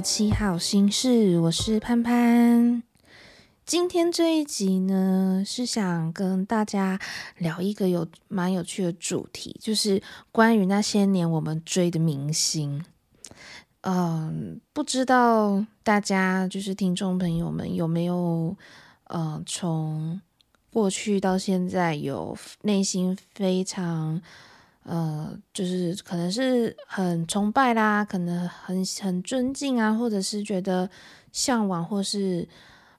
七号心事，我是潘潘。今天这一集呢，是想跟大家聊一个有蛮有趣的主题，就是关于那些年我们追的明星。嗯，不知道大家就是听众朋友们有没有，呃，从过去到现在有内心非常，呃，就是可能是很崇拜啦，可能很很尊敬啊，或者是觉得向往，或是。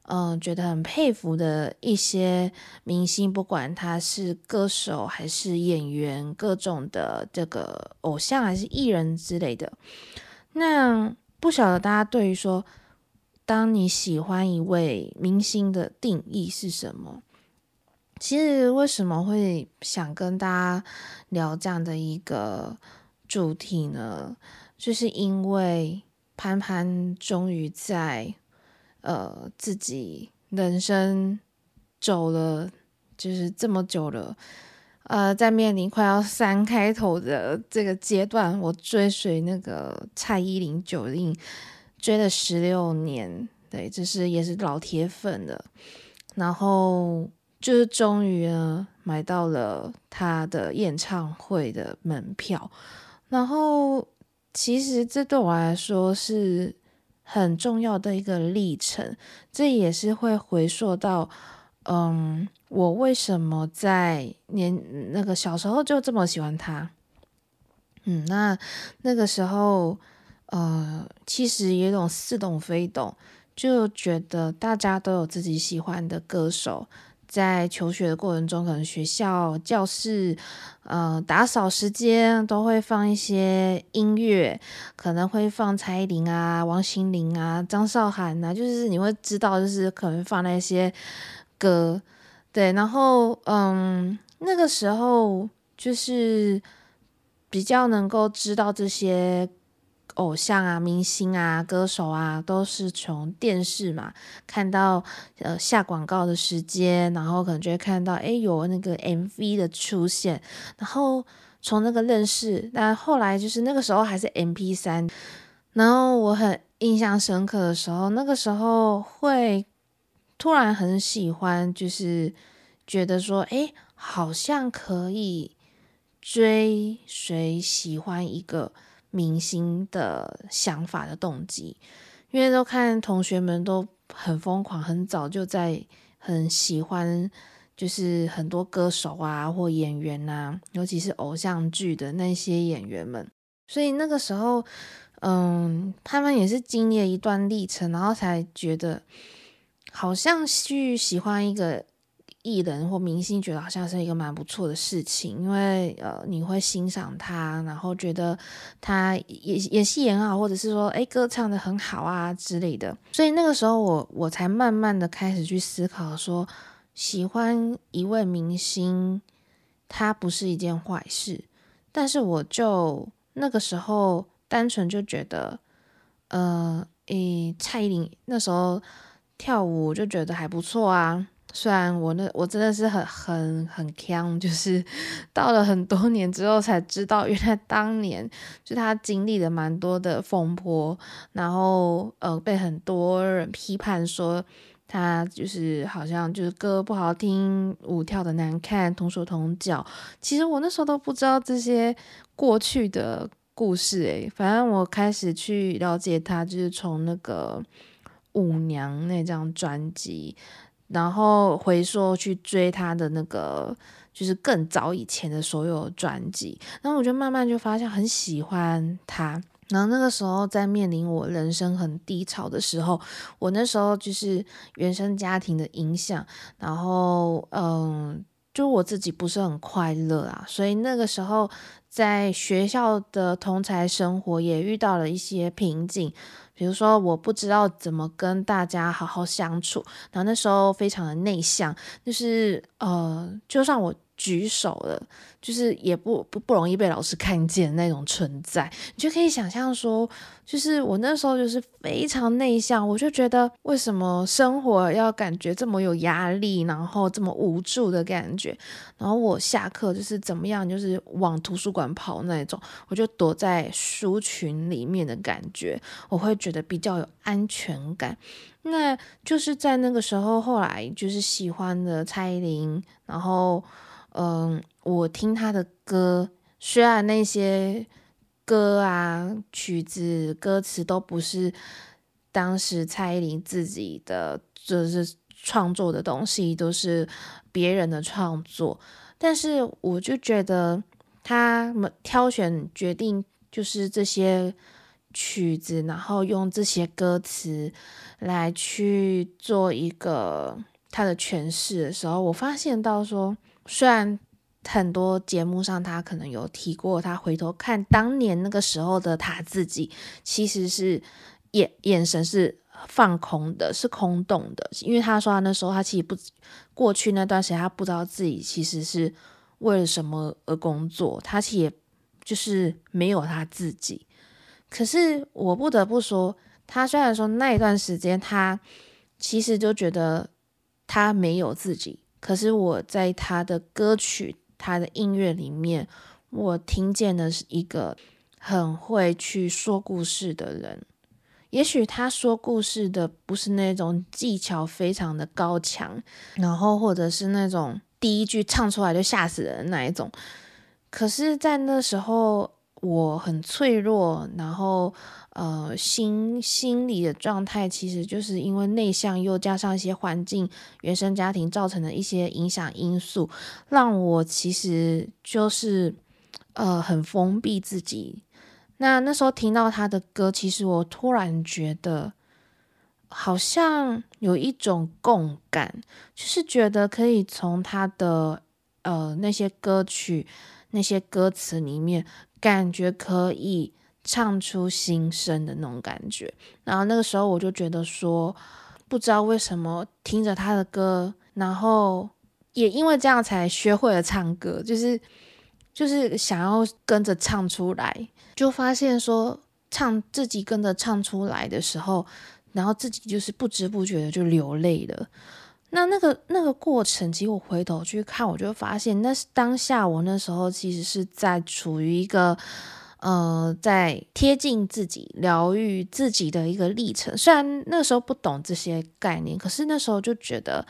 嗯，觉得很佩服的一些明星，不管他是歌手还是演员，各种的这个偶像还是艺人之类的。那不晓得大家对于说，当你喜欢一位明星的定义是什么？其实为什么会想跟大家聊这样的一个主题呢？就是因为潘潘终于在。呃，自己人生走了就是这么久了，呃，在面临快要三开头的这个阶段，我追随那个蔡依林、九令追了十六年，对，这是也是老铁粉了。然后就是终于呢买到了他的演唱会的门票，然后其实这对我来说是。很重要的一个历程，这也是会回溯到，嗯，我为什么在年那个小时候就这么喜欢他，嗯，那那个时候，呃，其实有种似懂非懂，就觉得大家都有自己喜欢的歌手。在求学的过程中，可能学校教室，呃，打扫时间都会放一些音乐，可能会放蔡依林啊、王心凌啊、张韶涵啊，就是你会知道，就是可能放那些歌，对，然后，嗯，那个时候就是比较能够知道这些。偶像啊、明星啊、歌手啊，都是从电视嘛看到呃下广告的时间，然后可能就会看到诶有那个 MV 的出现，然后从那个认识。那后来就是那个时候还是 MP3，然后我很印象深刻的时候，那个时候会突然很喜欢，就是觉得说诶好像可以追随喜欢一个。明星的想法的动机，因为都看同学们都很疯狂，很早就在很喜欢，就是很多歌手啊或演员啊，尤其是偶像剧的那些演员们。所以那个时候，嗯，他们也是经历了一段历程，然后才觉得好像去喜欢一个。艺人或明星觉得好像是一个蛮不错的事情，因为呃你会欣赏他，然后觉得他演演戏演好，或者是说诶歌唱得很好啊之类的。所以那个时候我我才慢慢的开始去思考说，喜欢一位明星，他不是一件坏事。但是我就那个时候单纯就觉得，呃诶蔡依林那时候跳舞就觉得还不错啊。虽然我那我真的是很很很锵，就是 到了很多年之后才知道，原来当年就他经历了蛮多的风波，然后呃被很多人批判说他就是好像就是歌不好听，舞跳得难看，同手同脚。其实我那时候都不知道这些过去的故事诶，反正我开始去了解他，就是从那个舞娘那张专辑。然后回溯去追他的那个，就是更早以前的所有专辑，然后我就慢慢就发现很喜欢他。然后那个时候在面临我人生很低潮的时候，我那时候就是原生家庭的影响，然后嗯，就我自己不是很快乐啊，所以那个时候在学校的同才生活也遇到了一些瓶颈。比如说，我不知道怎么跟大家好好相处，然后那时候非常的内向，就是呃，就算我举手了，就是也不不不容易被老师看见那种存在，你就可以想象说，就是我那时候就是非常内向，我就觉得为什么生活要感觉这么有压力，然后这么无助的感觉，然后我下课就是怎么样，就是往图书馆跑那种，我就躲在书群里面的感觉，我会觉得比较有安全感。那就是在那个时候，后来就是喜欢的蔡依林，然后。嗯，我听他的歌，虽然那些歌啊、曲子、歌词都不是当时蔡依林自己的，就是创作的东西，都是别人的创作，但是我就觉得他们挑选决定就是这些曲子，然后用这些歌词来去做一个他的诠释的时候，我发现到说。虽然很多节目上他可能有提过，他回头看当年那个时候的他自己，其实是眼眼神是放空的，是空洞的，因为他说他那时候他其实不过去那段时间他不知道自己其实是为了什么而工作，他其实就是没有他自己。可是我不得不说，他虽然说那一段时间他其实就觉得他没有自己。可是我在他的歌曲、他的音乐里面，我听见的是一个很会去说故事的人。也许他说故事的不是那种技巧非常的高强，然后或者是那种第一句唱出来就吓死人的那一种。可是，在那时候我很脆弱，然后。呃，心心理的状态其实就是因为内向，又加上一些环境、原生家庭造成的一些影响因素，让我其实就是呃很封闭自己。那那时候听到他的歌，其实我突然觉得好像有一种共感，就是觉得可以从他的呃那些歌曲、那些歌词里面，感觉可以。唱出心声的那种感觉，然后那个时候我就觉得说，不知道为什么听着他的歌，然后也因为这样才学会了唱歌，就是就是想要跟着唱出来，就发现说唱自己跟着唱出来的时候，然后自己就是不知不觉的就流泪了。那那个那个过程，其实我回头去看，我就发现那是当下我那时候其实是在处于一个。呃，在贴近自己、疗愈自己的一个历程。虽然那时候不懂这些概念，可是那时候就觉得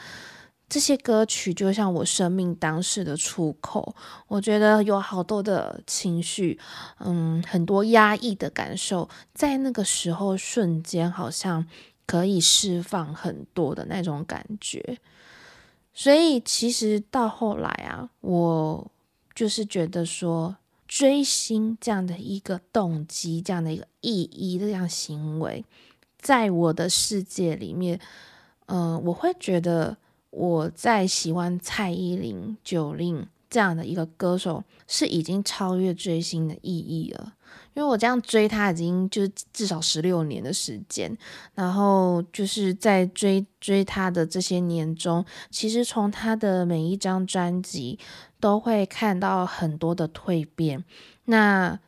这些歌曲就像我生命当时的出口。我觉得有好多的情绪，嗯，很多压抑的感受，在那个时候瞬间好像可以释放很多的那种感觉。所以其实到后来啊，我就是觉得说。追星这样的一个动机，这样的一个意义，这样行为，在我的世界里面，嗯、我会觉得我在喜欢蔡依林、九令这样的一个歌手，是已经超越追星的意义了。因为我这样追他已经就是至少十六年的时间，然后就是在追追他的这些年中，其实从他的每一张专辑。都会看到很多的蜕变。那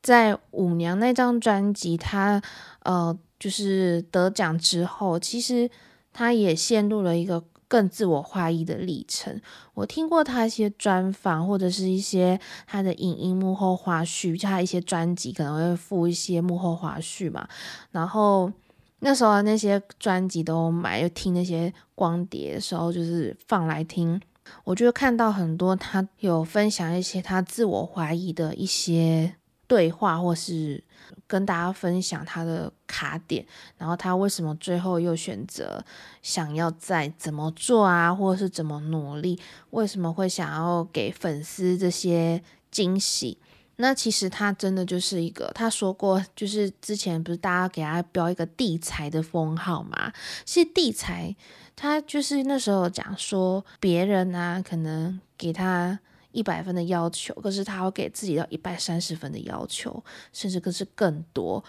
在舞娘那张专辑，他呃就是得奖之后，其实他也陷入了一个更自我怀疑的历程。我听过他一些专访，或者是一些他的影音幕后花絮，就他一些专辑可能会附一些幕后花絮嘛。然后那时候那些专辑都买，又听那些光碟的时候，就是放来听。我就看到很多他有分享一些他自我怀疑的一些对话，或是跟大家分享他的卡点，然后他为什么最后又选择想要再怎么做啊，或者是怎么努力，为什么会想要给粉丝这些惊喜？那其实他真的就是一个，他说过，就是之前不是大家给他标一个地才的封号嘛？其实地才。他就是那时候讲说，别人啊可能给他一百分的要求，可是他会给自己到一百三十分的要求，甚至可是更多。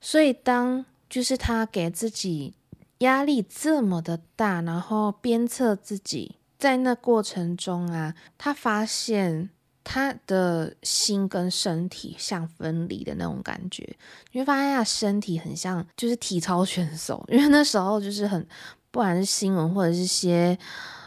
所以当就是他给自己压力这么的大，然后鞭策自己在那过程中啊，他发现他的心跟身体像分离的那种感觉，你会发现他身体很像就是体操选手，因为那时候就是很，不管是新闻或者是些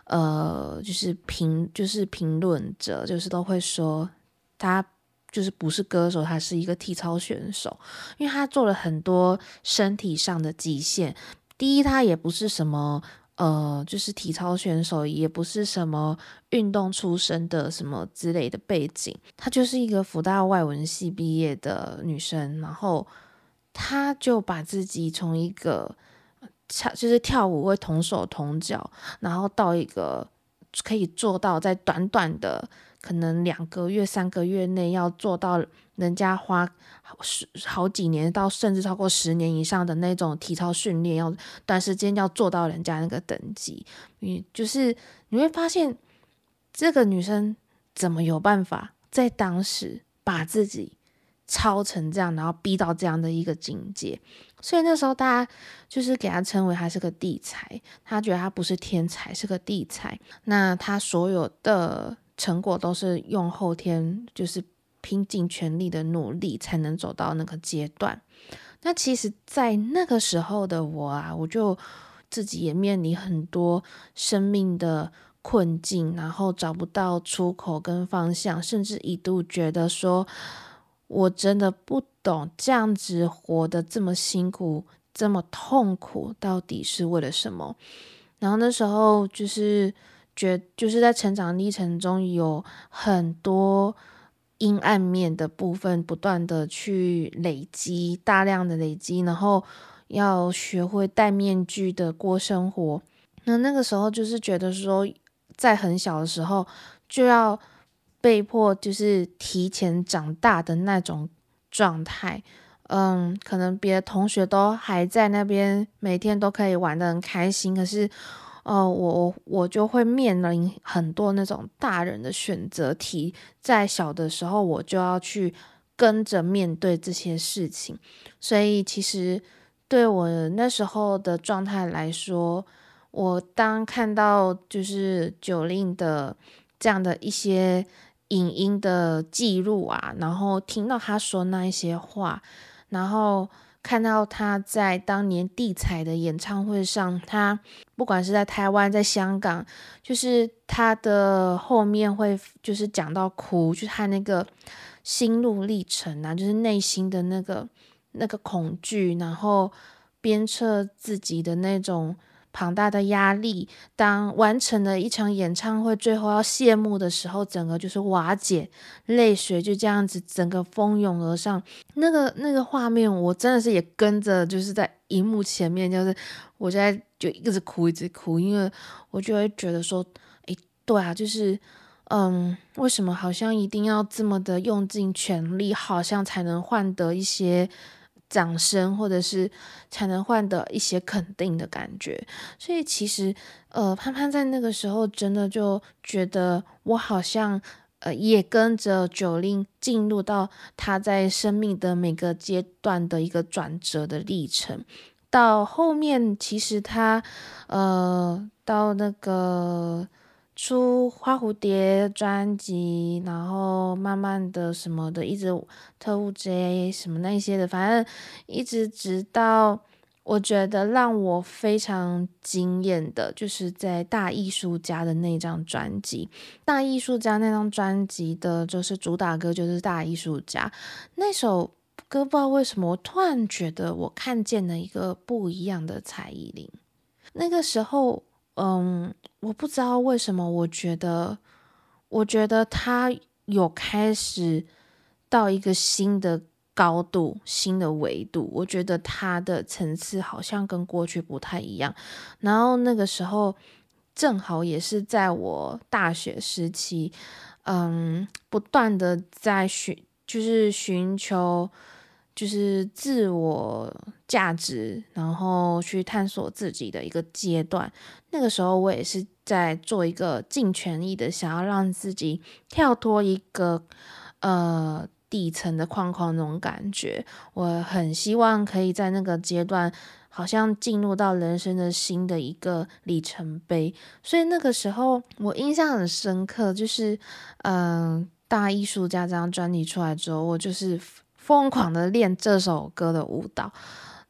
呃，就是评就是评论者，就是都会说他。就是不是歌手，他是一个体操选手，因为他做了很多身体上的极限。第一，他也不是什么呃，就是体操选手，也不是什么运动出身的什么之类的背景，她就是一个福大外文系毕业的女生，然后她就把自己从一个跳就是跳舞会同手同脚，然后到一个可以做到在短短的。可能两个月、三个月内要做到人家花十好几年到甚至超过十年以上的那种体操训练，要短时间要做到人家那个等级，你就是你会发现这个女生怎么有办法在当时把自己操成这样，然后逼到这样的一个境界。所以那时候大家就是给他称为他是个地才，他觉得他不是天才，是个地才。那他所有的。成果都是用后天，就是拼尽全力的努力才能走到那个阶段。那其实，在那个时候的我啊，我就自己也面临很多生命的困境，然后找不到出口跟方向，甚至一度觉得说，我真的不懂这样子活得这么辛苦，这么痛苦，到底是为了什么？然后那时候就是。觉就是在成长历程中有很多阴暗面的部分，不断的去累积，大量的累积，然后要学会戴面具的过生活。那那个时候就是觉得说，在很小的时候就要被迫就是提前长大的那种状态。嗯，可能别的同学都还在那边，每天都可以玩得很开心，可是。哦，我我就会面临很多那种大人的选择题，在小的时候我就要去跟着面对这些事情，所以其实对我那时候的状态来说，我当看到就是九令的这样的一些影音的记录啊，然后听到他说那一些话，然后。看到他在当年地才的演唱会上，他不管是在台湾、在香港，就是他的后面会就是讲到哭，就是他那个心路历程啊，就是内心的那个那个恐惧，然后鞭策自己的那种。庞大的压力，当完成了一场演唱会，最后要谢幕的时候，整个就是瓦解，泪水就这样子整个蜂拥而上。那个那个画面，我真的是也跟着，就是在荧幕前面，就是我在就一直哭，一直哭，因为我就会觉得说，诶，对啊，就是，嗯，为什么好像一定要这么的用尽全力，好像才能换得一些。掌声，或者是才能换得一些肯定的感觉，所以其实，呃，潘潘在那个时候真的就觉得，我好像，呃，也跟着九令进入到他在生命的每个阶段的一个转折的历程。到后面，其实他，呃，到那个。出花蝴蝶专辑，然后慢慢的什么的，一直特务 J 什么那些的，反正一直直到我觉得让我非常惊艳的，就是在大艺术家的那张专辑。大艺术家那张专辑的，就是主打歌就是大艺术家那首歌，不知道为什么我突然觉得我看见了一个不一样的蔡依林。那个时候。嗯，我不知道为什么，我觉得，我觉得他有开始到一个新的高度、新的维度。我觉得他的层次好像跟过去不太一样。然后那个时候正好也是在我大学时期，嗯，不断的在寻，就是寻求。就是自我价值，然后去探索自己的一个阶段。那个时候，我也是在做一个尽全力的，想要让自己跳脱一个呃底层的框框那种感觉。我很希望可以在那个阶段好像进入到人生的新的一个里程碑。所以那个时候我印象很深刻，就是嗯、大艺术家这张专辑出来之后，我就是疯狂的练这首歌的舞蹈。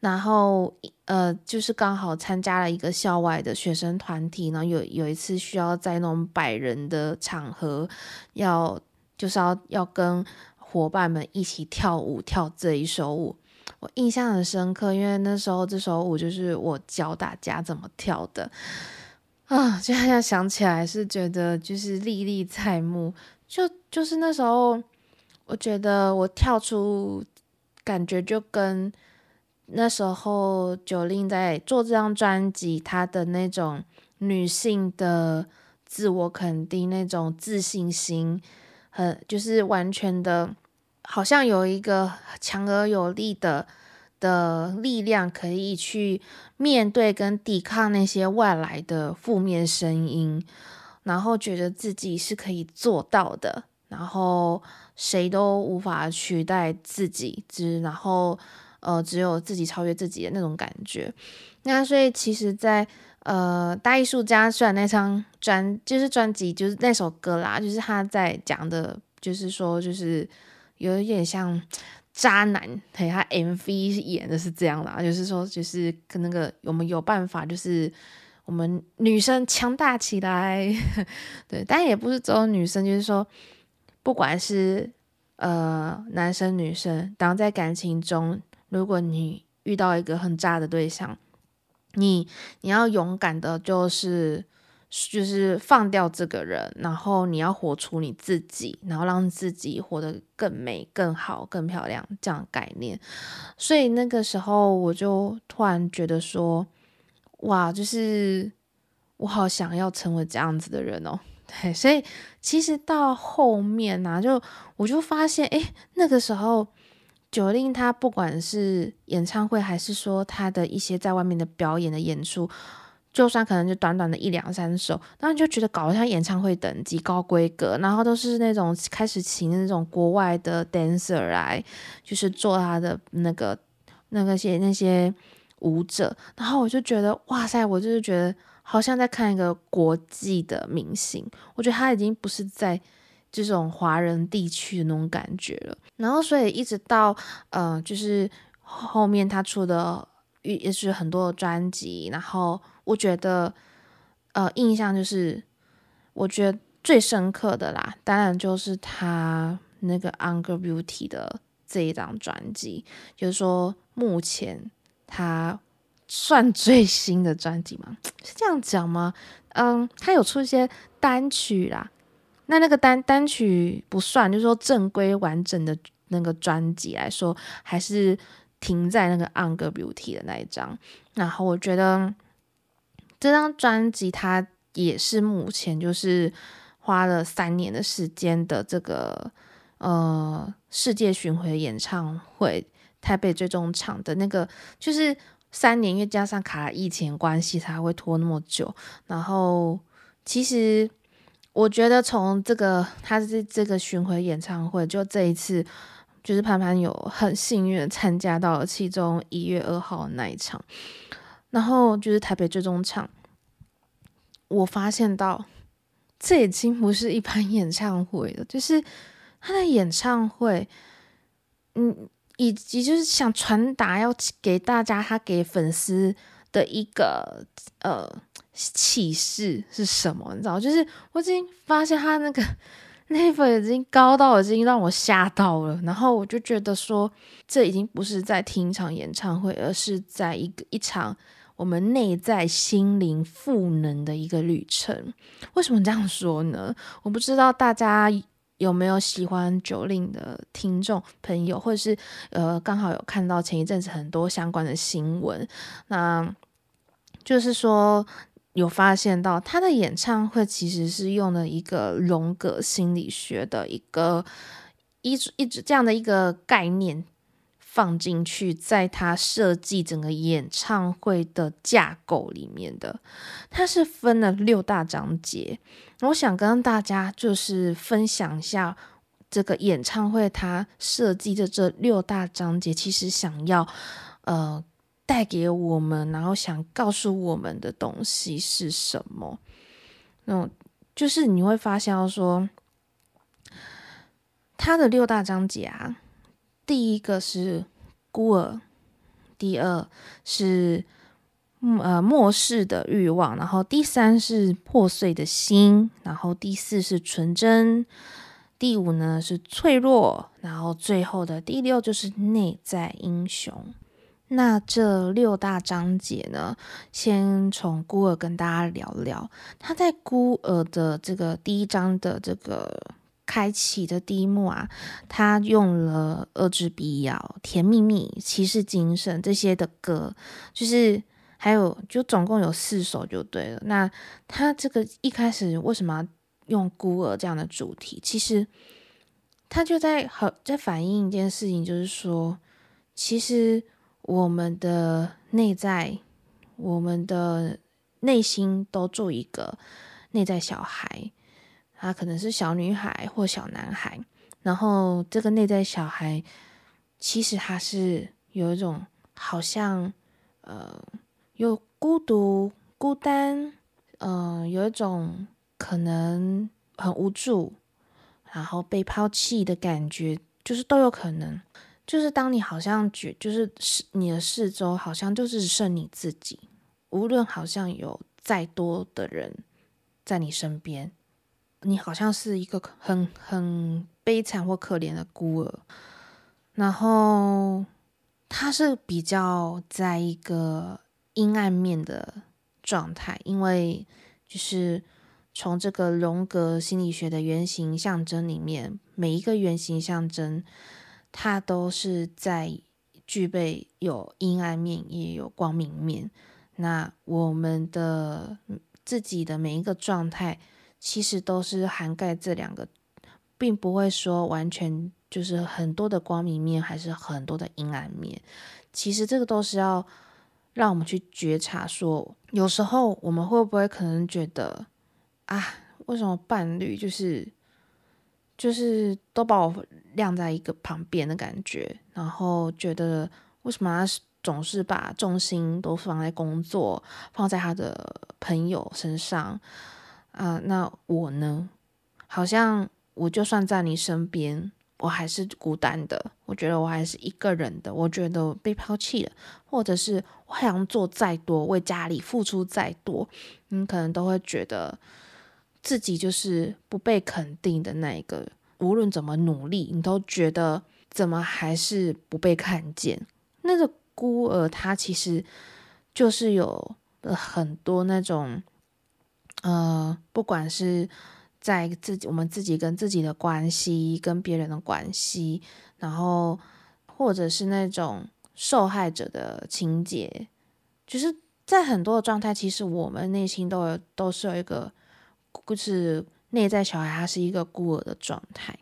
然后，呃，就是刚好参加了一个校外的学生团体，然后有有一次需要在那种百人的场合，要就是要要跟伙伴们一起跳舞，跳这一首舞，我印象很深刻，因为那时候这首舞就是我教大家怎么跳的啊，现在想起来是觉得就是历历在目，就就是那时候，我觉得我跳出感觉就跟。那时候九令在做这张专辑，她的那种女性的自我肯定、那种自信心，很就是完全的，好像有一个强而有力的的力量，可以去面对跟抵抗那些外来的负面声音，然后觉得自己是可以做到的，然后谁都无法取代自己，之然后。呃，只有自己超越自己的那种感觉。那所以其实在，呃大艺术家虽然那张专就是专辑就是那首歌啦，就是他在讲的，就是说就是有一点像渣男，嘿，他 MV 演的是这样啦，就是说就是跟那个我们有办法，就是我们女生强大起来，对，但也不是只有女生，就是说不管是呃男生女生，当在感情中。如果你遇到一个很渣的对象，你你要勇敢的，就是就是放掉这个人，然后你要活出你自己，然后让自己活得更美、更好、更漂亮这样概念。所以那个时候，我就突然觉得说，哇，就是我好想要成为这样子的人哦。对，所以其实到后面呢、就我就发现，哎，那个时候。Jolin 他不管是演唱会，还是说他的一些在外面的表演的演出，就算可能就短短的一两三首，那就觉得搞得像演唱会等级高规格，然后都是那种开始请那种国外的 dancer 来，就是做他的那个那个些那些舞者，然后我就觉得哇塞，我就是觉得好像在看一个国际的明星，我觉得他已经不是在。这种华人地区的那种感觉了，然后所以一直到呃，就是后面他出的也是很多专辑，然后我觉得呃印象就是我觉得最深刻的啦，当然就是他那个《Anger Beauty》的这一张专辑，就是说目前他算最新的专辑吗？是这样讲吗？嗯，他有出一些单曲啦。那那个单单曲不算，就是说正规完整的那个专辑来说，还是停在那个《Younger Beauty》的那一张。然后我觉得这张专辑它也是目前就是花了三年的时间的这个呃世界巡回演唱会，台北最终场的那个就是三年，因为加上卡疫情关系才会拖那么久。然后其实。我觉得从这个他是这个巡回演唱会，就这一次，就是潘潘有很幸运参加到了其中一月二号那一场，然后就是台北最终场，我发现到这已经不是一般 演唱会了，就是他的演唱会，嗯，以及就是想传达要给大家他给粉丝的一个呃。气势是什么？你知道，就是我已经发现他那个 level 已经高到已经让我吓到了。然后我就觉得说，这已经不是在听一场演唱会，而是在一个一场我们内在心灵赋能的一个旅程。为什么这样说呢？我不知道大家有没有喜欢九令的听众朋友，或者是呃，刚好有看到前一阵子很多相关的新闻，那就是说。有发现到他的演唱会其实是用了一个荣格心理学的一个一直一直这样的一个概念放进去，在他设计整个演唱会的架构里面的，它是分了六大章节。我想跟大家就是分享一下这个演唱会他设计的这六大章节，其实想要呃带给我们，然后想告诉我们的东西是什么？那就是你会发现说，他的六大章节啊，第一个是孤儿，第二是呃末世的欲望，然后第三是破碎的心，然后第四是纯真，第五呢是脆弱，然后最后的第六就是内在英雄。那这六大章节呢，先从孤儿跟大家聊聊。他在孤儿的这个第一章的这个开启的第一幕啊，他用了《恶之必要》《甜蜜蜜》《骑士精神》这些的歌，就是还有就总共有四首就对了。那他这个一开始为什么用孤儿这样的主题？其实他就在好在反映一件事情，就是说，其实。我们的内在，我们的内心都住一个内在小孩，他可能是小女孩或小男孩。然后这个内在小孩，其实他是有一种好像呃，又孤独、孤单，嗯、有一种可能很无助，然后被抛弃的感觉，就是都有可能。就是当你好像觉，就是是你的四周好像就是剩你自己，无论好像有再多的人在你身边，你好像是一个很很悲惨或可怜的孤儿。然后他是比较在一个阴暗面的状态，因为就是从这个荣格心理学的原型象征里面，每一个原型象征。它都是在具备有阴暗面，也有光明面。那我们的自己的每一个状态，其实都是涵盖这两个，并不会说完全就是很多的光明面，还是很多的阴暗面。其实这个都是要让我们去觉察说，说有时候我们会不会可能觉得啊，为什么伴侣就是。就是都把我晾在一个旁边的感觉，然后觉得为什么他总是把重心都放在工作，放在他的朋友身上啊？那我呢？好像我就算在你身边，我还是孤单的。我觉得我还是一个人的。我觉得被抛弃了，或者是我好像做再多，为家里付出再多，你可能都会觉得。自己就是不被肯定的那一个，无论怎么努力，你都觉得怎么还是不被看见。那个孤儿，他其实就是有很多那种，呃，不管是在自己我们自己跟自己的关系，跟别人的关系，然后或者是那种受害者的情节，就是在很多的状态，其实我们内心都有都是有一个。就是内在小孩，他是一个孤儿的状态。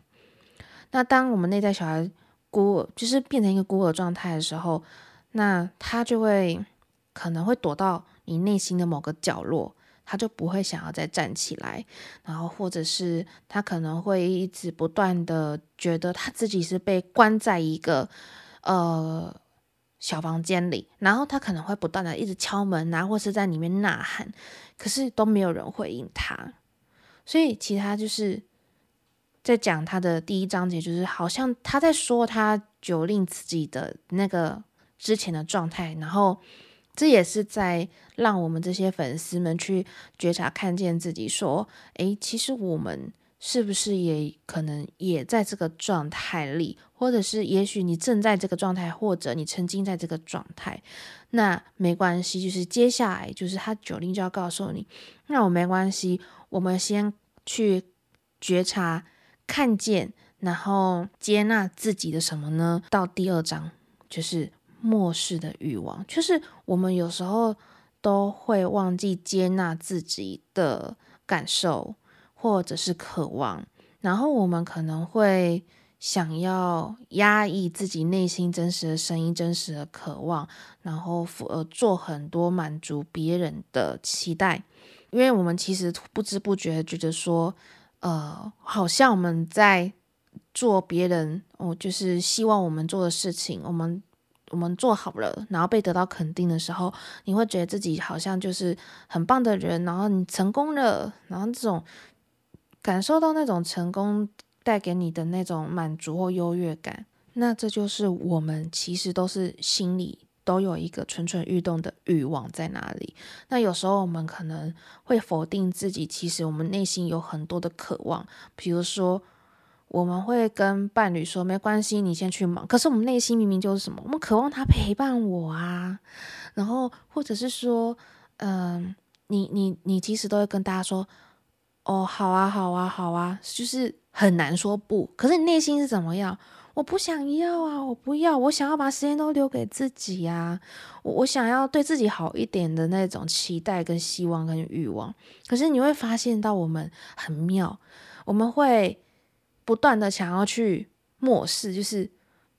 那当我们内在小孩孤儿，就是变成一个孤儿状态的时候，那他就会可能会躲到你内心的某个角落，他就不会想要再站起来。然后，或者是他可能会一直不断的觉得他自己是被关在一个呃小房间里，然后他可能会不断的一直敲门啊，或是在里面呐喊，可是都没有人回应他。所以，其他就是在讲他的第一章节，就是好像他在说他九令自己的那个之前的状态，然后这也是在让我们这些粉丝们去觉察、看见自己，说：诶，其实我们是不是也可能也在这个状态里，或者是也许你正在这个状态，或者你曾经在这个状态，那没关系，就是接下来就是他九令就要告诉你，那我没关系。我们先去觉察、看见，然后接纳自己的什么呢？到第二章就是末世的欲望，就是我们有时候都会忘记接纳自己的感受或者是渴望，然后我们可能会想要压抑自己内心真实的声音、真实的渴望，然后呃做很多满足别人的期待。因为我们其实不知不觉觉得说，呃，好像我们在做别人，哦，就是希望我们做的事情，我们我们做好了，然后被得到肯定的时候，你会觉得自己好像就是很棒的人，然后你成功了，然后这种感受到那种成功带给你的那种满足或优越感，那这就是我们其实都是心理都有一个蠢蠢欲动的欲望在哪里。那有时候我们可能会否定自己，其实我们内心有很多的渴望，比如说。我们会跟伴侣说：“没关系，你先去忙。”可是我们内心明明就是什么？我们渴望他陪伴我啊。然后或者是说，嗯、你你你其实都会跟大家说：“哦，好啊，好啊，好啊。”就是很难说不。可是你内心是怎么样？我不想要啊，我不要，我想要把时间都留给自己呀。我我想要对自己好一点的那种期待跟希望跟欲望。可是你会发现到我们很妙，我们会。不断的想要去漠视，就是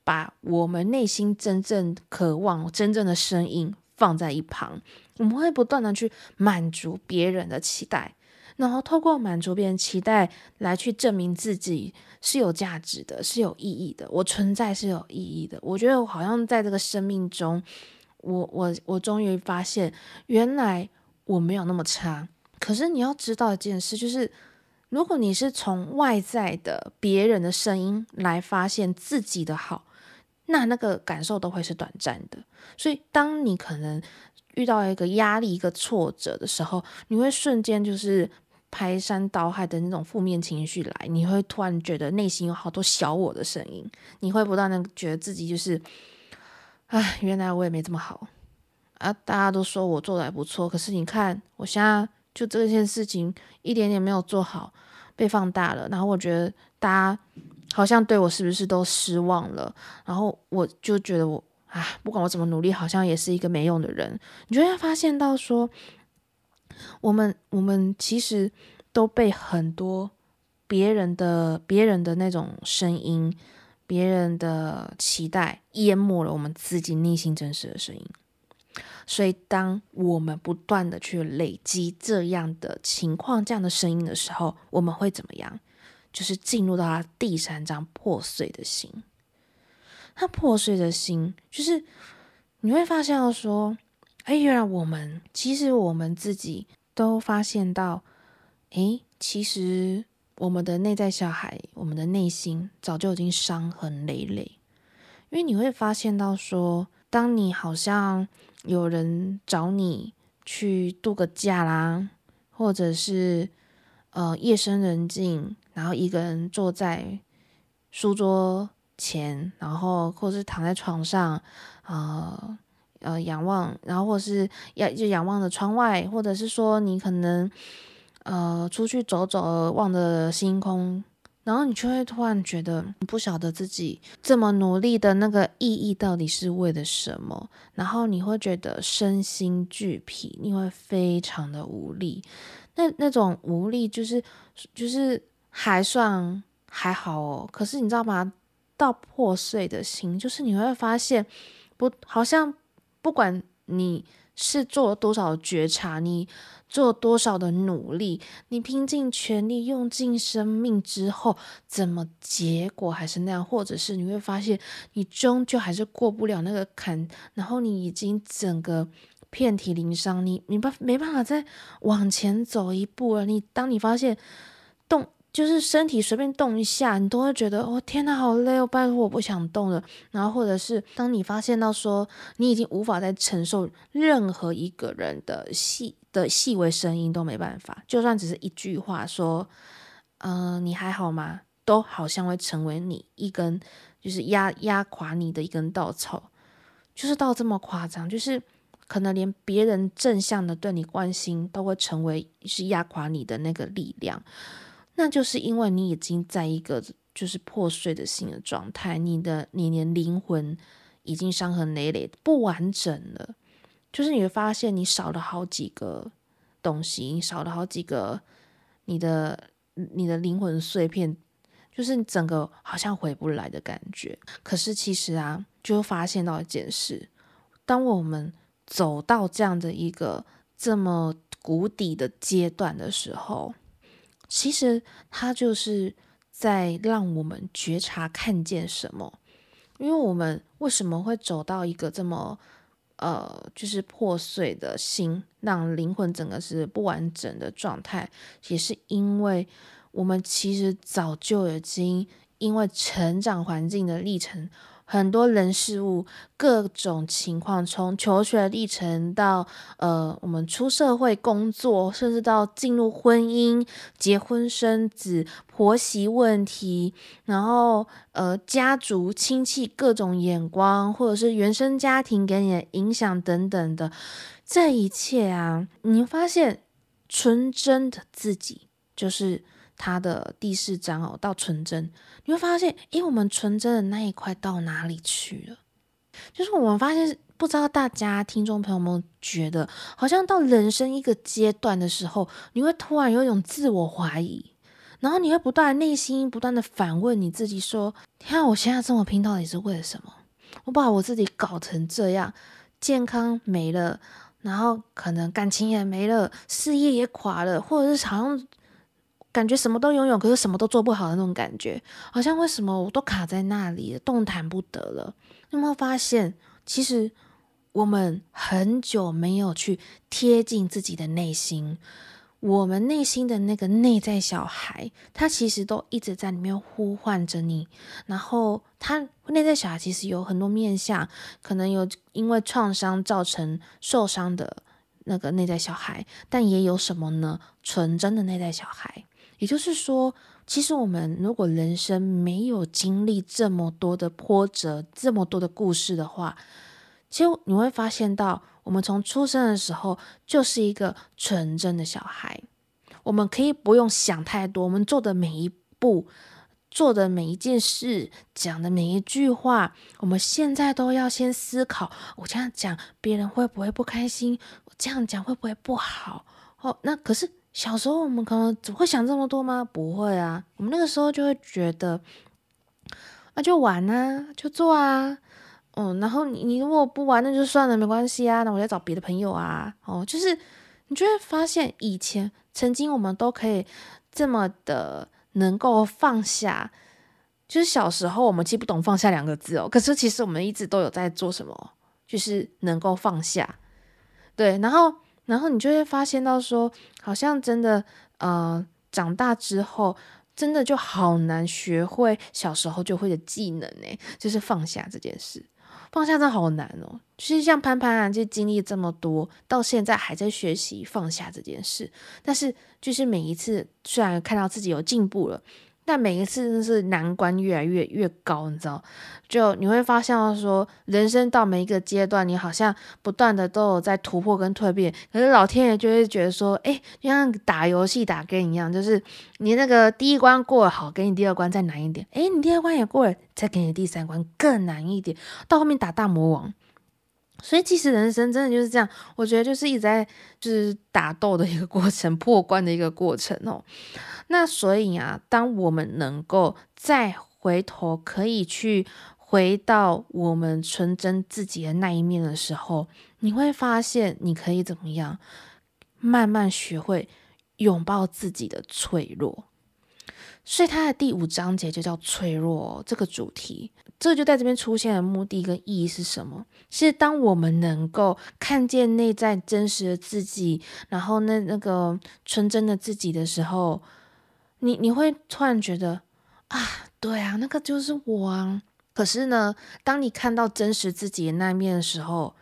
把我们内心真正渴望、真正的声音放在一旁。我们会不断的去满足别人的期待，然后透过满足别人期待来去证明自己是有价值的、是有意义的。我存在是有意义的。我觉得我好像在这个生命中，我我我终于发现，原来我没有那么差。可是你要知道一件事，就是。如果你是从外在的别人的声音来发现自己的好，那那个感受都会是短暂的。所以，当你可能遇到一个压力、一个挫折的时候，你会瞬间就是排山倒海的那种负面情绪来，你会突然觉得内心有好多小我的声音，你会不断的觉得自己就是，哎，原来我也没这么好啊！大家都说我做的还不错，可是你看我现在。就这件事情一点点没有做好，被放大了。然后我觉得大家好像对我是不是都失望了？然后我就觉得我啊，不管我怎么努力，好像也是一个没用的人。你就会发现到说，我们我们其实都被很多别人的别人的那种声音、别人的期待淹没了我们自己内心真实的声音。所以，当我们不断的去累积这样的情况、这样的声音的时候，我们会怎么样？就是进入到他第三章破碎的心。他破碎的心，就是你会发现到说，哎，原来我们其实我们自己都发现到，哎，其实我们的内在小孩，我们的内心早就已经伤痕累累。因为你会发现到说，当你好像有人找你去度个假啦，或者是呃夜深人静，然后一个人坐在书桌前，然后或者是躺在床上，呃呃仰望，然后或者是仰就仰望着窗外，或者是说你可能呃出去走走，望着星空。然后你就会突然觉得不晓得自己这么努力的那个意义到底是为了什么，然后你会觉得身心俱疲，你会非常的无力。那那种无力就是就是还算还好哦，可是你知道吗？到破碎的心，就是你会发现不，好像不管你是做了多少觉察，你。做多少的努力，你拼尽全力，用尽生命之后，怎么结果还是那样？或者是你会发现，你终究还是过不了那个坎，然后你已经整个遍体鳞伤，你你不没办法再往前走一步了。你当你发现动。就是身体随便动一下，你都会觉得哦天哪，好累哦！拜托，我不想动了。然后或者是当你发现到说你已经无法再承受任何一个人的细的细微声音都没办法，就算只是一句话说，嗯、你还好吗？都好像会成为你一根就是压压垮你的一根稻草，就是到这么夸张，就是可能连别人正向的对你关心都会成为是压垮你的那个力量。那就是因为你已经在一个就是破碎的心的状态，你的你连灵魂已经伤痕累累，不完整了。就是你会发现你少了好几个东西，你少了好几个你的你的灵魂碎片，就是你整个好像回不来的感觉。可是其实啊，就发现到一件事：当我们走到这样的一个这么谷底的阶段的时候。其实他就是在让我们觉察看见什么，因为我们为什么会走到一个这么呃，就是破碎的心，让灵魂整个是不完整的状态，也是因为我们其实早就已经因为成长环境的历程。很多人事物各种情况，从求学历程到呃，我们出社会工作，甚至到进入婚姻、结婚生子、婆媳问题，然后呃，家族亲戚各种眼光，或者是原生家庭给你的影响等等的，这一切啊，你发现纯真的自己就是。他的第四章哦，到纯真，你会发现，诶，我们纯真的那一块到哪里去了？就是我们发现，不知道大家听众朋友们觉得，好像到人生一个阶段的时候，你会突然有一种自我怀疑，然后你会不断内心不断的反问你自己说：天啊，我现在这么拼到底是为了什么？我把我自己搞成这样，健康没了，然后可能感情也没了，事业也垮了，或者是好像。感觉什么都拥有，可是什么都做不好的那种感觉，好像为什么我都卡在那里，动弹不得了？有没有发现，其实我们很久没有去贴近自己的内心，我们内心的那个内在小孩，他其实都一直在里面呼唤着你。然后，他内在小孩其实有很多面相，可能有因为创伤造成受伤的那个内在小孩，但也有什么呢？纯真的内在小孩。也就是说，其实我们如果人生没有经历这么多的波折，这么多的故事的话，其实你会发现到，我们从出生的时候就是一个纯真的小孩。我们可以不用想太多，我们做的每一步、做的每一件事、讲的每一句话，我们现在都要先思考：我这样讲，别人会不会不开心？我这样讲会不会不好？哦，那可是。小时候我们可能只会想这么多吗？不会啊，我们那个时候就会觉得，啊，就玩啊，就做啊，嗯，然后你你如果不玩那就算了，没关系啊，那我再找别的朋友啊，哦，就是你就会发现以前曾经我们都可以这么的能够放下，就是小时候我们其实不懂放下两个字哦，可是其实我们一直都有在做什么，就是能够放下，对，然后。然后你就会发现到说，好像真的，呃，长大之后，真的就好难学会小时候就会的技能呢，就是放下这件事，放下真好难哦。其实像潘潘啊，就经历这么多，到现在还在学习放下这件事，但是就是每一次，虽然看到自己有进步了。但每一次真是难关越来越越高，你知道？就你会发现说，人生到每一个阶段，你好像不断的都有在突破跟蜕变。可是老天爷就会觉得说，哎，就像打游戏打 game 一样，就是你那个第一关过了好，给你第二关再难一点。哎，你第二关也过了，再给你第三关更难一点，到后面打大魔王。所以其实人生真的就是这样，我觉得就是一直在就是打斗的一个过程，破关的一个过程哦。那所以啊，当我们能够再回头，可以去回到我们纯真自己的那一面的时候，你会发现你可以怎么样，慢慢学会拥抱自己的脆弱。所以它的第五章节就叫脆弱这个主题，这就在这边出现的目的跟意义是什么？是当我们能够看见内在真实的自己，然后那那个纯真的自己的时候。你你会突然觉得啊，对啊，那个就是我啊。可是呢，当你看到真实自己的那一面的时候，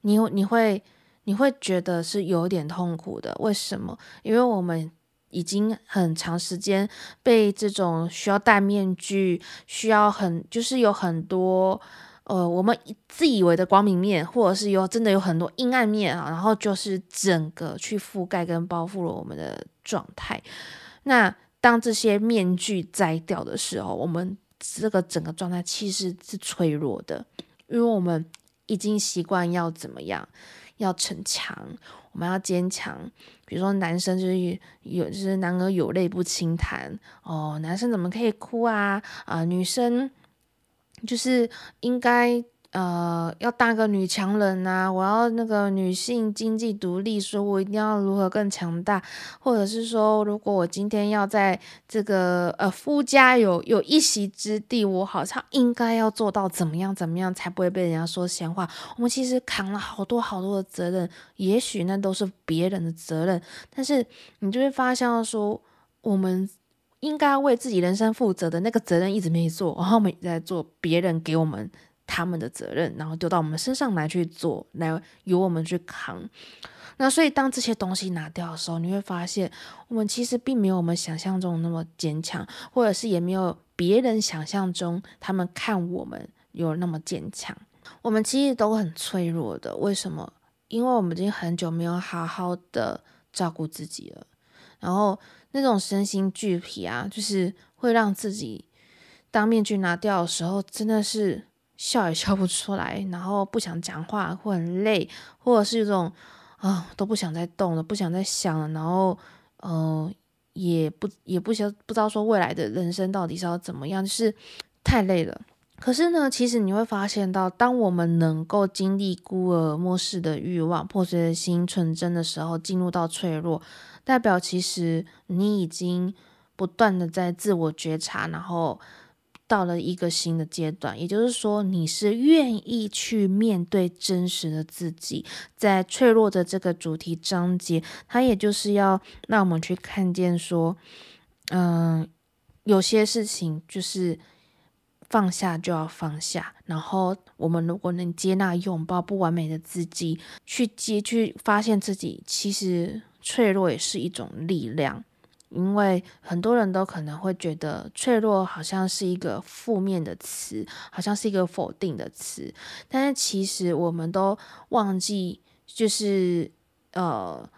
你你会你会觉得是有点痛苦的。为什么？因为我们已经很长时间被这种需要戴面具，需要很就是有很多呃，我们自以为的光明面，或者是有真的有很多阴暗面啊，然后就是整个去覆盖跟包覆了我们的状态。那当这些面具摘掉的时候，我们这个整个状态其实是脆弱的，因为我们已经习惯要怎么样，要逞强，我们要坚强。比如说男生就是有，就是男儿有泪不轻弹哦，男生怎么可以哭啊？啊、女生就是应该。呃，要当个女强人呐、啊，我要那个女性经济独立，说我一定要如何更强大，或者是说，如果我今天要在这个呃夫家有有一席之地，我好像应该要做到怎么样怎么样，才不会被人家说闲话。我们其实扛了好多好多的责任，也许那都是别人的责任，但是你就会发现说，我们应该为自己人生负责的那个责任一直没做，然后我们在做别人给我们。他们的责任，然后丢到我们身上来去做，来由我们去扛。那所以当这些东西拿掉的时候，你会发现，我们其实并没有我们想象中那么坚强，或者是也没有别人想象中他们看我们有那么坚强。我们其实都很脆弱的。为什么？因为我们已经很久没有好好的照顾自己了。然后那种身心俱疲啊，就是会让自己当面具拿掉的时候，真的是。笑也笑不出来，然后不想讲话，或很累，或者是这种啊都不想再动了，不想再想了，然后呃也不也不想不知道说未来的人生到底是要怎么样，就是太累了。可是呢，其实你会发现到，当我们能够经历孤儿漠视的欲望、破碎的心、纯真的时候，进入到脆弱，代表其实你已经不断的在自我觉察，然后。到了一个新的阶段，也就是说，你是愿意去面对真实的自己，在脆弱的这个主题章节，它也就是要让我们去看见说，嗯、有些事情就是放下就要放下，然后我们如果能接纳、拥抱不完美的自己，去接、去发现自己，其实脆弱也是一种力量。因为很多人都可能会觉得脆弱好像是一个负面的词，好像是一个否定的词，但是其实我们都忘记，就是呃，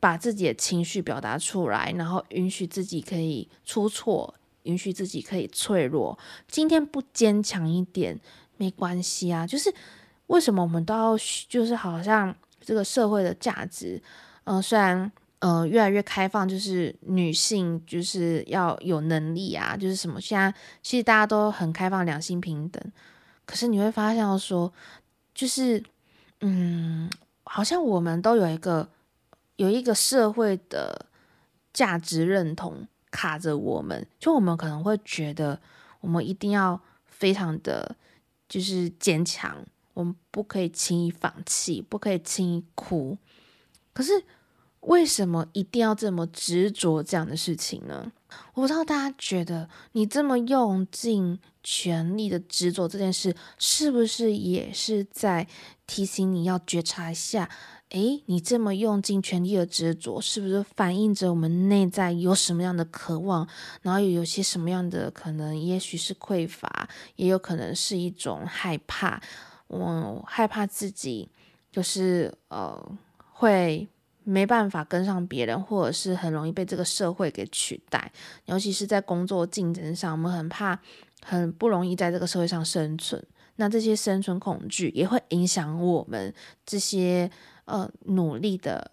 把自己的情绪表达出来，然后允许自己可以出错，允许自己可以脆弱。今天不坚强一点没关系啊，就是为什么我们都要，就是好像这个社会的价值，嗯、虽然。呃，越来越开放，就是女性就是要有能力啊，就是什么？现在其实大家都很开放，两性平等。可是你会发现说，就是嗯，好像我们都有一个有一个社会的价值认同卡着我们，就我们可能会觉得，我们一定要非常的就是坚强，我们不可以轻易放弃，不可以轻易哭。可是。为什么一定要这么执着这样的事情呢？我不知道大家觉得，你这么用尽全力的执着这件事，是不是也是在提醒你要觉察一下？诶，你这么用尽全力的执着，是不是反映着我们内在有什么样的渴望？然后又有些什么样的可能？也许是匮乏，也有可能是一种害怕。我害怕自己就是呃会。没办法跟上别人，或者是很容易被这个社会给取代，尤其是在工作竞争上，我们很怕，很不容易在这个社会上生存。那这些生存恐惧也会影响我们这些呃努力的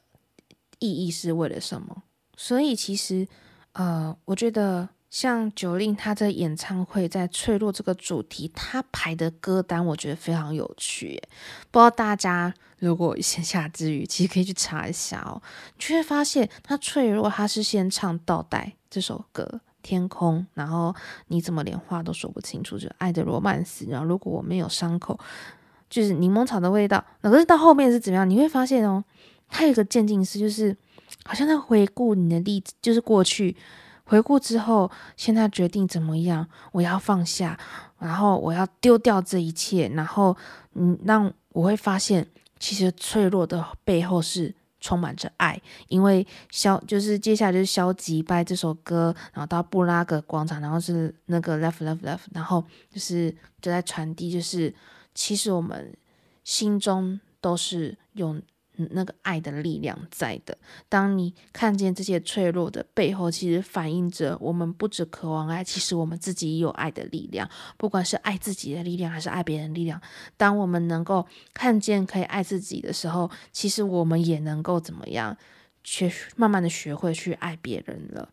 意义是为了什么？所以其实呃，我觉得。像九令他的演唱会在脆弱这个主题，他排的歌单我觉得非常有趣。不知道大家如果闲暇之余，其实可以去查一下哦，就会发现他脆弱，他是先唱倒带这首歌《天空》，然后你怎么连话都说不清楚，就爱的罗曼史，然后如果我没有伤口，就是柠檬草的味道。可是到后面是怎么样？你会发现哦，他有个渐进式，就是好像在回顾你的例子，就是过去。回顾之后，现在决定怎么样？我要放下，然后我要丢掉这一切，然后嗯，让我会发现，其实脆弱的背后是充满着爱。因为消就是接下来就是消极掰这首歌，然后到布拉格广场，然后是那个 left left left，然后就是就在传递，就是其实我们心中都是有。那个爱的力量在的。当你看见这些脆弱的背后，其实反映着我们不只渴望爱，其实我们自己有爱的力量。不管是爱自己的力量，还是爱别人的力量。当我们能够看见可以爱自己的时候，其实我们也能够怎么样，学慢慢的学会去爱别人了。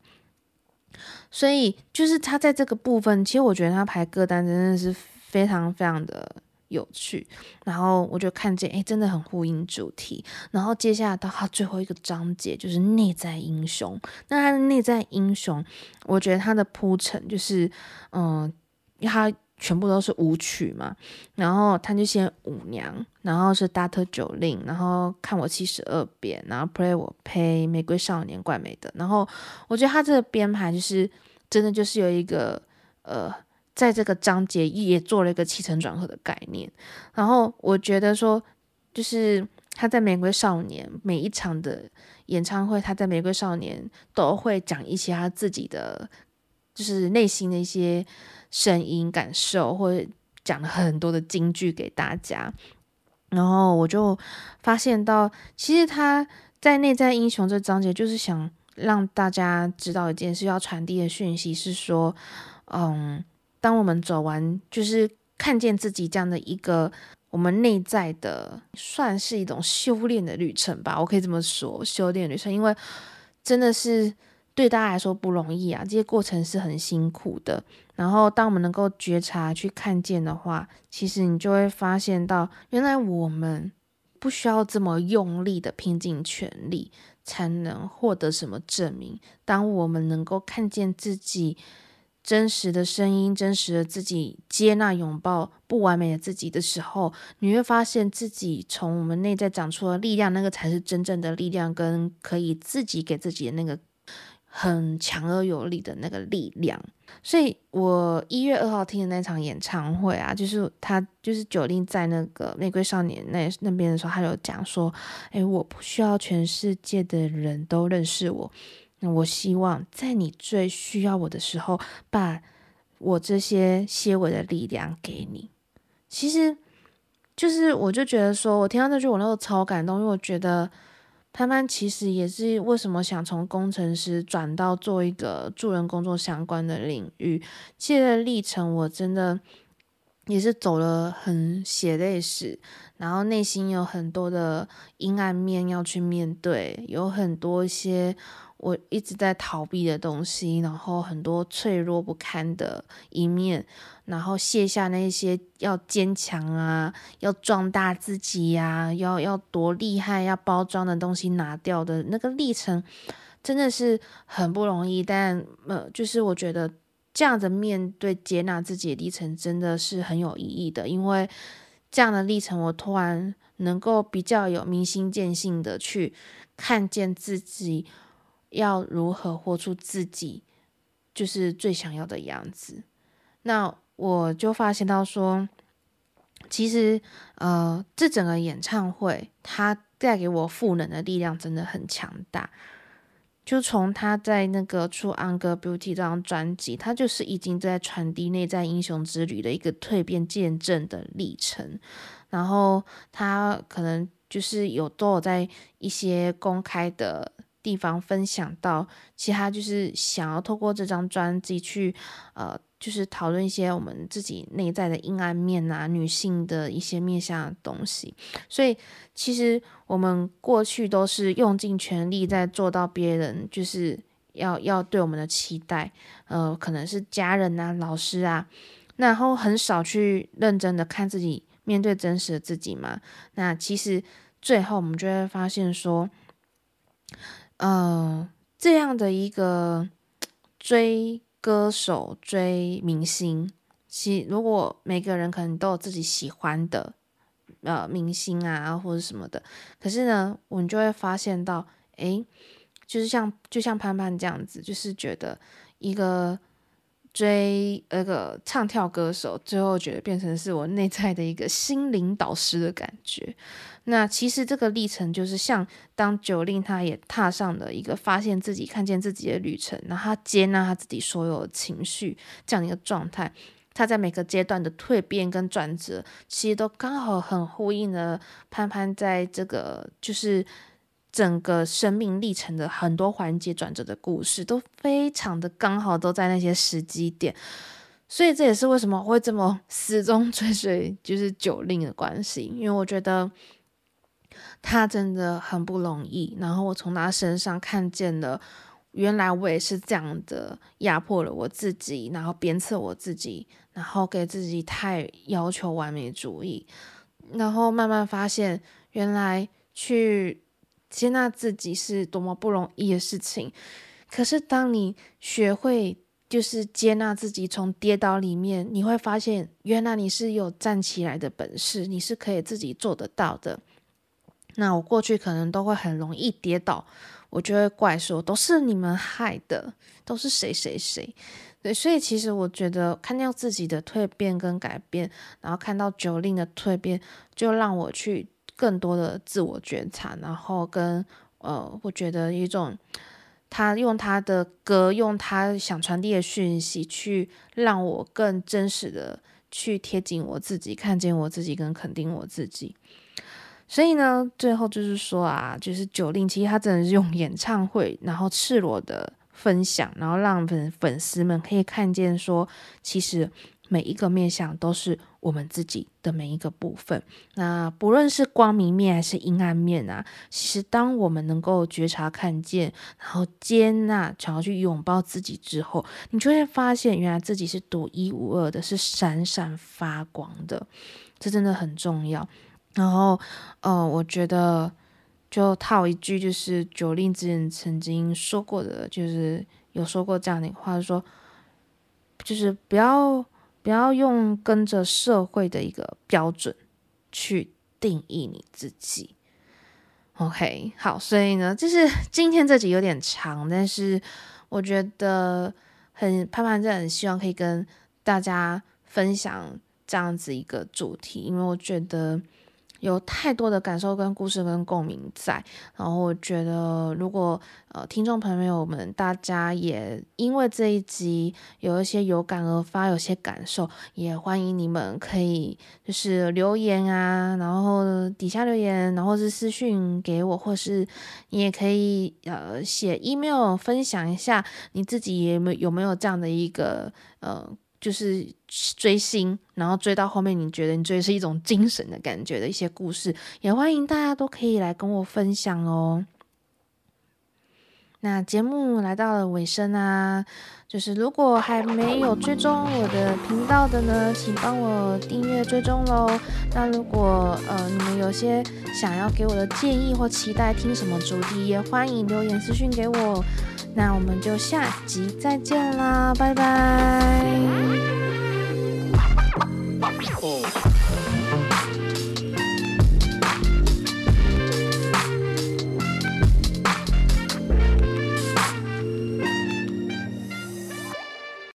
所以，就是他在这个部分，其实我觉得他排歌单真的是非常非常的有趣。然后我就看见，哎，真的很呼应主题。然后接下来到他最后一个章节，就是内在英雄。那他的内在英雄，我觉得他的铺陈就是，嗯，他。全部都是舞曲嘛，然后他就先舞娘，然后是 Dr. Jolin，然后看我七十二变，然后 Play 我 Pay 玫瑰少年怪美的，然后我觉得他这个编排就是真的就是有一个呃，在这个章节也做了一个起承转合的概念，然后我觉得说就是他在玫瑰少年每一场的演唱会，他在玫瑰少年都会讲一些他自己的就是内心的一些。声音感受，或者讲了很多的金句给大家，然后我就发现到，其实他在内在英雄这章节，就是想让大家知道一件事，要传递的讯息是说，嗯，当我们走完，就是看见自己这样的一个我们内在的，算是一种修炼的旅程吧，我可以这么说，修炼旅程，因为真的是。对大家来说不容易啊，这些过程是很辛苦的。然后，当我们能够觉察、去看见的话，其实你就会发现到，原来我们不需要这么用力的拼尽全力才能获得什么证明。当我们能够看见自己真实的声音、真实的自己，接纳、拥抱不完美的自己的时候，你会发现自己从我们内在长出的力量，那个才是真正的力量，跟可以自己给自己的那个。很强而有力的那个力量，所以我一月二号听的那场演唱会啊，就是他就是九令在那个玫瑰少年那那边的时候，他有讲说，诶，我不需要全世界的人都认识我，我希望在你最需要我的时候，把我这些些微的力量给你。其实，就是我就觉得说，我听到那句，我那时候超感动，因为我觉得。潘潘其实也是为什么想从工程师转到做一个助人工作相关的领域，其实历程我真的也是走了很血泪史，然后内心有很多的阴暗面要去面对，有很多一些。我一直在逃避的东西，然后很多脆弱不堪的一面，然后卸下那些要坚强啊，要壮大自己呀、要要多厉害，要包装的东西拿掉的那个历程，真的是很不容易。但呃，就是我觉得这样的面对接纳自己的历程，真的是很有意义的，因为这样的历程，我突然能够比较有明心见性的去看见自己。要如何活出自己，就是最想要的样子。那我就发现到说，其实呃，这整个演唱会它带给我赋能的力量真的很强大。就从他在那个出《Anger Beauty》这张专辑，他就是已经在传递内在英雄之旅的一个蜕变见证的历程。然后他可能就是有都有在一些公开的。地方分享到，其他就是想要透过这张专辑去，呃，就是讨论一些我们自己内在的阴暗面啊，女性的一些面向的东西。所以，其实我们过去都是用尽全力在做到别人就是要要对我们的期待，呃，可能是家人啊、老师啊，然后很少去认真的看自己，面对真实的自己嘛。那其实最后我们就会发现说。嗯、呃，这样的一个 追歌手、追明星，其如果每个人可能都有自己喜欢的呃明星啊，或者什么的，可是呢，我们就会发现到，诶，就是像就像潘潘这样子，就是觉得一个。追那个唱跳歌手，最后觉得变成是我内在的一个心灵导师的感觉。那其实这个历程就是像当九令他也踏上了一个发现自己、看见自己的旅程，然后他接纳他自己所有的情绪这样的一个状态。他在每个阶段的蜕变跟转折，其实都刚好很呼应了潘潘在这个就是。整个生命历程的很多环节转折的故事都非常的刚好，都在那些时机点，所以这也是为什么我会这么 始终追随就是九令的关系，因为我觉得他真的很不容易，然后我从他身上看见了原来我也是这样的压迫了我自己，然后鞭策我自己，然后给自己太要求完美主义，然后慢慢发现，原来去接纳自己是多么不容易的事情。可是当你学会就是接纳自己，从跌倒里面，你会发现，原来你是有站起来的本事，你是可以自己做得到的。那我过去可能都会很容易跌倒。我就会怪说，都是你们害的，都是谁谁谁，对，所以其实我觉得看到自己的蜕变跟改变，然后看到九令的蜕变，就让我去更多的自我觉察，然后跟呃，我觉得一种他用他的歌，用他想传递的讯息，去让我更真实的去贴近我自己，看见我自己，跟肯定我自己。所以呢，最后就是说啊，就是九令其实他真的是用 演唱会，然后赤裸的分享，然后让粉粉丝们可以看见说，其实每一个面相都是我们自己的每一个部分。那不论是光明面还是阴暗面啊，其实当我们能够觉察、看见，然后接纳，想要去拥抱自己之后，你就会发现，原来自己是独一无二的，是闪闪发光的。这真的很重要。然后，呃，我觉得就套一句，就是九令之前曾经说过的，就是有说过这样的话，说就是不要不要用跟着社会的一个标准去定义你自己。OK，好，所以呢，就是 今天这集有点长，但是我觉得很盼盼真的很希望可以跟大家分享这样子一个主题，因为我觉得。有太多的感受跟故事跟共鸣在，然后我觉得，如果呃听众朋友们大家也因为这一集有一些有感而发，有些感受，也欢迎你们可以就是留言啊，然后底下留言，然后是私讯给我，或是你也可以呃写 email 分享一下你自己有没有没有这样的一个呃。就是追星，然后追到后面，你觉得你追是一种精神的感觉的一些故事，也欢迎大家都可以来跟我分享哦。那节目来到了尾声啊就是如果还没有追踪我的频道的呢请帮我订阅追踪喽那如果呃你们有些想要给我的建议或期待听什么主题也欢迎留言私信给我。那我们就下集再见啦拜拜。